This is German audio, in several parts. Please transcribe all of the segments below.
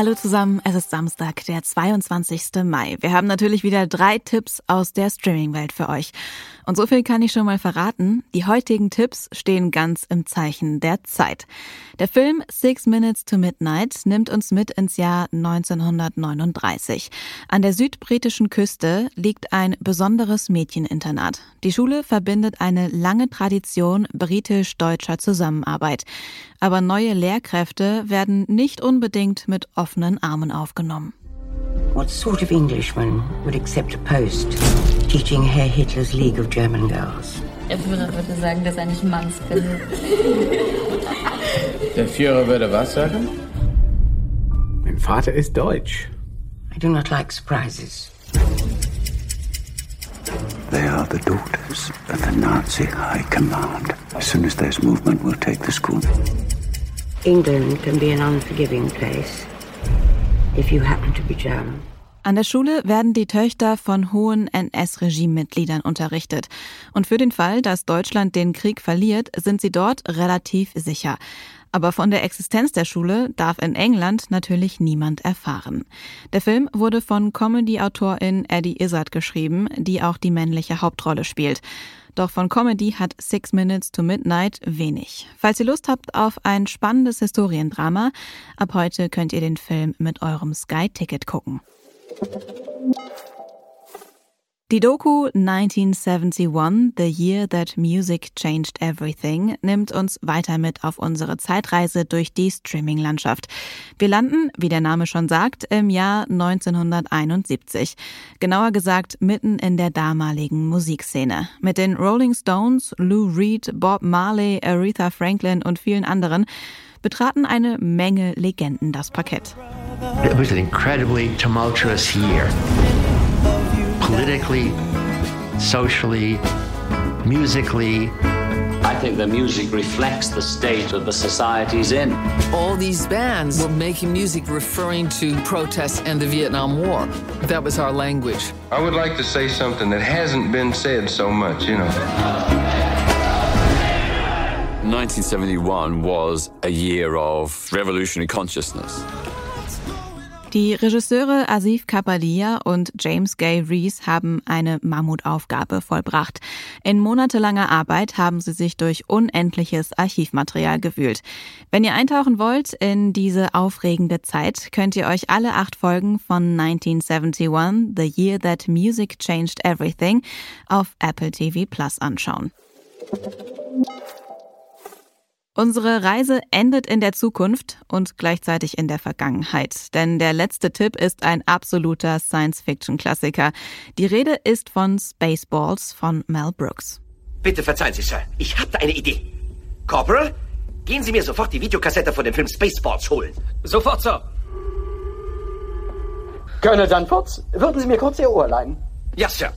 Hallo zusammen, es ist Samstag, der 22. Mai. Wir haben natürlich wieder drei Tipps aus der Streaming-Welt für euch. Und so viel kann ich schon mal verraten. Die heutigen Tipps stehen ganz im Zeichen der Zeit. Der Film Six Minutes to Midnight nimmt uns mit ins Jahr 1939. An der südbritischen Küste liegt ein besonderes Mädcheninternat. Die Schule verbindet eine lange Tradition britisch-deutscher Zusammenarbeit. Aber neue Lehrkräfte werden nicht unbedingt mit offenen Armen aufgenommen. What sort of Englishman would accept a post teaching Herr Hitlers League of German Girls? Der Führer würde sagen, dass er nicht Manns findet. Der Führer würde was sagen? Mein Vater ist deutsch. I do not like surprises. They are the daughters of the Nazi High Command. As soon as there's movement, we'll take the school. England can be an unforgiving place if you happen to be German. An der Schule werden die Töchter von hohen NS-Regimemitgliedern unterrichtet. Und für den Fall, dass Deutschland den Krieg verliert, sind sie dort relativ sicher. Aber von der Existenz der Schule darf in England natürlich niemand erfahren. Der Film wurde von Comedy-Autorin Eddie Izzard geschrieben, die auch die männliche Hauptrolle spielt. Doch von Comedy hat Six Minutes to Midnight wenig. Falls ihr Lust habt auf ein spannendes Historiendrama, ab heute könnt ihr den Film mit eurem Sky-Ticket gucken. Die Doku 1971, The Year That Music Changed Everything, nimmt uns weiter mit auf unsere Zeitreise durch die Streaming-Landschaft. Wir landen, wie der Name schon sagt, im Jahr 1971. Genauer gesagt mitten in der damaligen Musikszene. Mit den Rolling Stones, Lou Reed, Bob Marley, Aretha Franklin und vielen anderen betraten eine Menge Legenden das Parkett. It was an incredibly tumultuous year. Politically, socially, musically. I think the music reflects the state of the societies in. All these bands were making music referring to protests and the Vietnam War. That was our language. I would like to say something that hasn't been said so much, you know. 1971 was a year of revolutionary consciousness. Die Regisseure Asif Kapadia und James Gay Reese haben eine Mammutaufgabe vollbracht. In monatelanger Arbeit haben sie sich durch unendliches Archivmaterial gewühlt. Wenn ihr eintauchen wollt in diese aufregende Zeit, könnt ihr euch alle acht Folgen von 1971, The Year That Music Changed Everything, auf Apple TV Plus anschauen. Unsere Reise endet in der Zukunft und gleichzeitig in der Vergangenheit, denn der letzte Tipp ist ein absoluter Science-Fiction-Klassiker. Die Rede ist von Spaceballs von Mel Brooks. Bitte verzeihen Sie, Sir. Ich habe da eine Idee. Corporal, gehen Sie mir sofort die Videokassette von dem Film Spaceballs holen. Sofort, Sir. Colonel Danforth, würden Sie mir kurz Ihr Ohr leihen? Ja, Sir.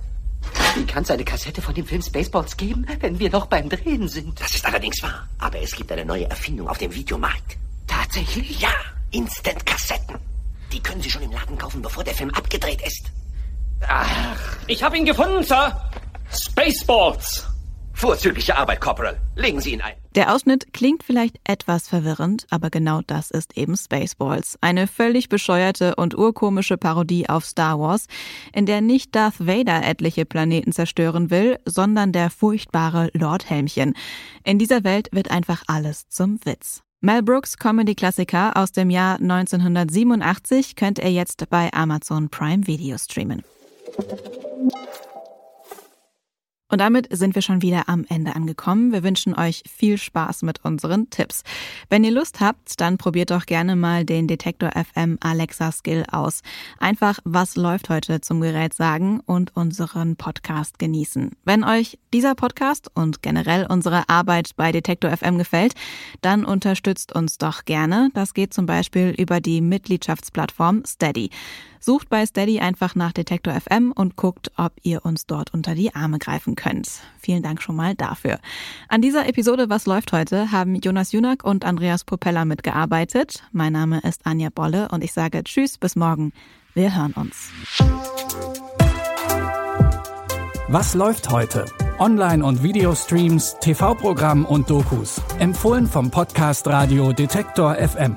Wie kann es eine Kassette von dem Film Spaceballs geben, wenn wir noch beim Drehen sind? Das ist allerdings wahr. Aber es gibt eine neue Erfindung auf dem Videomarkt. Tatsächlich? Ja, Instant-Kassetten. Die können Sie schon im Laden kaufen, bevor der Film abgedreht ist. Ach, ich habe ihn gefunden, Sir. Spaceballs. Vorzügliche Arbeit, Corporal. Legen Sie ihn ein. Der Ausschnitt klingt vielleicht etwas verwirrend, aber genau das ist eben Spaceballs. Eine völlig bescheuerte und urkomische Parodie auf Star Wars, in der nicht Darth Vader etliche Planeten zerstören will, sondern der furchtbare Lord Helmchen. In dieser Welt wird einfach alles zum Witz. Mel Brooks Comedy-Klassiker aus dem Jahr 1987 könnt ihr jetzt bei Amazon Prime Video streamen. Und damit sind wir schon wieder am Ende angekommen. Wir wünschen euch viel Spaß mit unseren Tipps. Wenn ihr Lust habt, dann probiert doch gerne mal den Detektor FM Alexa Skill aus. Einfach, was läuft heute zum Gerät sagen und unseren Podcast genießen. Wenn euch dieser Podcast und generell unsere Arbeit bei Detektor FM gefällt, dann unterstützt uns doch gerne. Das geht zum Beispiel über die Mitgliedschaftsplattform Steady. Sucht bei Steady einfach nach Detektor FM und guckt, ob ihr uns dort unter die Arme greifen könnt. Vielen Dank schon mal dafür. An dieser Episode Was läuft heute haben Jonas Junak und Andreas Propeller mitgearbeitet. Mein Name ist Anja Bolle und ich sage Tschüss, bis morgen. Wir hören uns. Was läuft heute? Online- und Videostreams, TV-Programm und Dokus. Empfohlen vom Podcast Radio Detektor FM.